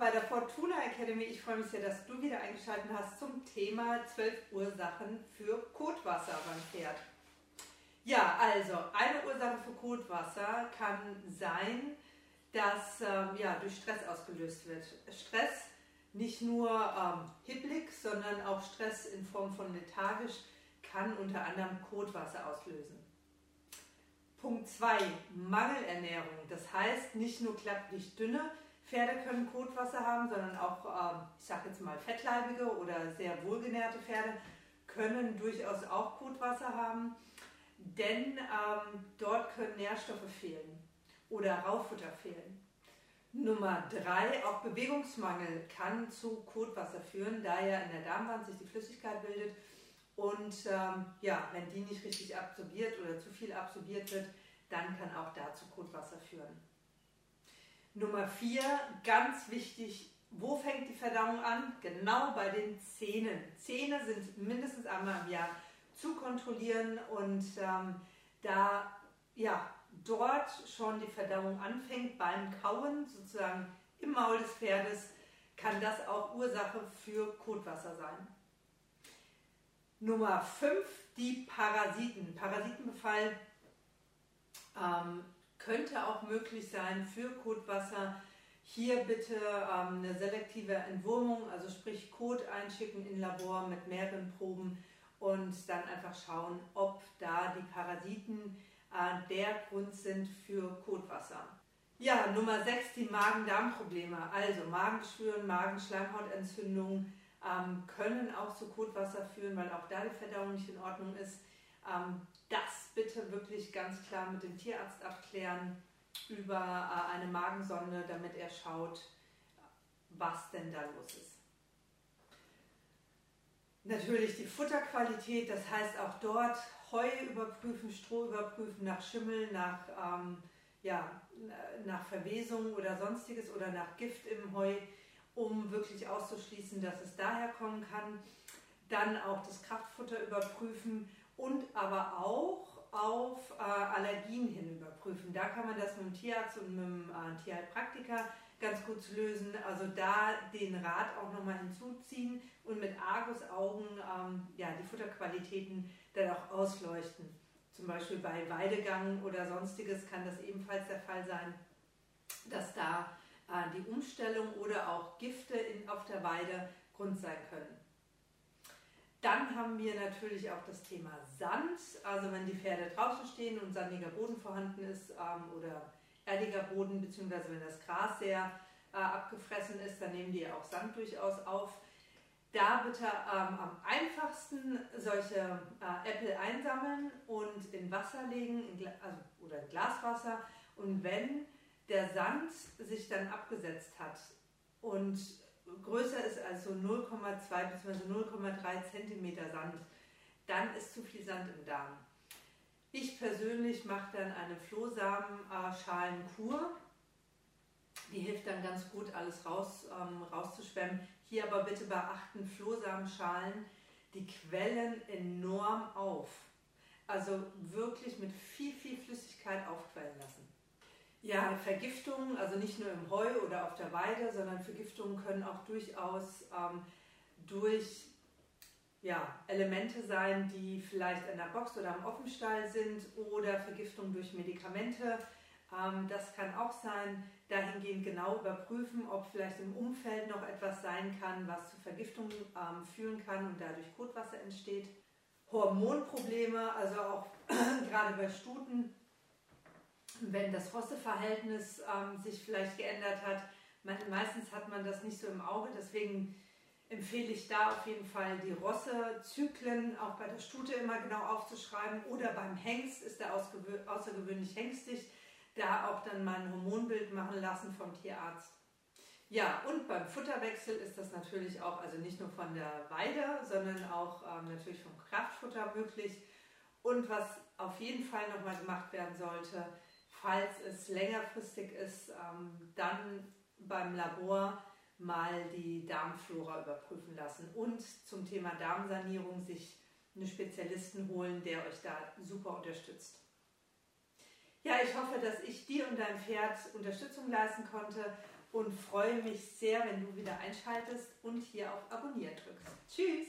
bei der Fortuna Academy. Ich freue mich sehr, dass du wieder eingeschaltet hast zum Thema 12 Ursachen für Kotwasser beim Pferd. Ja, also eine Ursache für Kotwasser kann sein, dass ähm, ja, durch Stress ausgelöst wird. Stress nicht nur ähm, hibbelig, sondern auch Stress in Form von lethargisch kann unter anderem Kotwasser auslösen. Punkt 2, Mangelernährung. Das heißt, nicht nur klapplich dünne Pferde können Kotwasser haben, sondern auch, ähm, ich sage jetzt mal, fettleibige oder sehr wohlgenährte Pferde können durchaus auch Kotwasser haben, denn ähm, dort können Nährstoffe fehlen oder Rauffutter fehlen. Nummer drei, auch Bewegungsmangel kann zu Kotwasser führen, da ja in der Darmwand sich die Flüssigkeit bildet und ähm, ja, wenn die nicht richtig absorbiert oder zu viel absorbiert wird, dann kann auch dazu Kotwasser führen. Nummer vier, ganz wichtig, wo fängt die Verdauung an? Genau bei den Zähnen. Zähne sind mindestens einmal im Jahr zu kontrollieren und ähm, da ja, dort schon die Verdauung anfängt beim Kauen, sozusagen im Maul des Pferdes, kann das auch Ursache für Kotwasser sein. Nummer 5, die Parasiten. Parasitenbefall ähm, könnte auch möglich sein für Kotwasser. Hier bitte ähm, eine selektive Entwurmung, also sprich Kot einschicken in Labor mit mehreren Proben und dann einfach schauen, ob da die Parasiten äh, der Grund sind für Kotwasser. Ja, Nummer 6, die Magen-Darm-Probleme. Also Magengeschwüren, Magenschleimhautentzündung, ähm, können auch zu Kotwasser führen, weil auch da die Verdauung nicht in Ordnung ist. Ähm, das bitte ganz klar mit dem Tierarzt abklären über äh, eine Magensonde, damit er schaut, was denn da los ist. Natürlich die Futterqualität, das heißt auch dort Heu überprüfen, Stroh überprüfen nach Schimmel, nach, ähm, ja, nach Verwesung oder sonstiges oder nach Gift im Heu um wirklich auszuschließen, dass es daher kommen kann. Dann auch das Kraftfutter überprüfen und aber auch auf äh, Allergien hin überprüfen. Da kann man das mit dem Tierarzt und mit dem äh, Tierheilpraktiker ganz gut lösen. Also da den Rat auch nochmal hinzuziehen und mit Argusaugen ähm, ja, die Futterqualitäten dann auch ausleuchten. Zum Beispiel bei Weidegang oder sonstiges kann das ebenfalls der Fall sein, dass da äh, die Umstellung oder auch Gifte in, auf der Weide Grund sein können. Dann haben wir natürlich auch das Thema Sand. Also wenn die Pferde draußen stehen und sandiger Boden vorhanden ist ähm, oder erdiger Boden, beziehungsweise wenn das Gras sehr äh, abgefressen ist, dann nehmen die auch Sand durchaus auf. Da bitte ähm, am einfachsten solche äh, Äpfel einsammeln und in Wasser legen, in also, oder in Glaswasser. Und wenn der Sand sich dann abgesetzt hat und größer ist als so 0,2 bzw. 0,3 cm Sand, dann ist zu viel Sand im Darm. Ich persönlich mache dann eine Flohsamenschalenkur. Die hilft dann ganz gut, alles raus, ähm, rauszuschwemmen. Hier aber bitte beachten, Flohsamenschalen, die quellen enorm auf. Also wirklich mit viel, viel Flüssigkeit aufquellen lassen. Ja, Vergiftungen, also nicht nur im Heu oder auf der Weide, sondern Vergiftungen können auch durchaus ähm, durch ja, Elemente sein, die vielleicht in der Box oder im Offenstall sind oder Vergiftungen durch Medikamente. Ähm, das kann auch sein. Dahingehend genau überprüfen, ob vielleicht im Umfeld noch etwas sein kann, was zu Vergiftungen ähm, führen kann und dadurch Kotwasser entsteht. Hormonprobleme, also auch gerade bei Stuten wenn das Rosseverhältnis ähm, sich vielleicht geändert hat. meistens hat man das nicht so im Auge, deswegen empfehle ich da auf jeden Fall die Rossezyklen auch bei der Stute immer genau aufzuschreiben oder beim Hengst ist er außergewöhnlich hengstig, da auch dann mal ein Hormonbild machen lassen vom Tierarzt. Ja, und beim Futterwechsel ist das natürlich auch, also nicht nur von der Weide, sondern auch ähm, natürlich vom Kraftfutter möglich. Und was auf jeden Fall nochmal gemacht werden sollte, falls es längerfristig ist, ähm, dann beim Labor mal die Darmflora überprüfen lassen und zum Thema Darmsanierung sich einen Spezialisten holen, der euch da super unterstützt. Ja, ich hoffe, dass ich dir und dein Pferd Unterstützung leisten konnte und freue mich sehr, wenn du wieder einschaltest und hier auf Abonnieren drückst. Tschüss!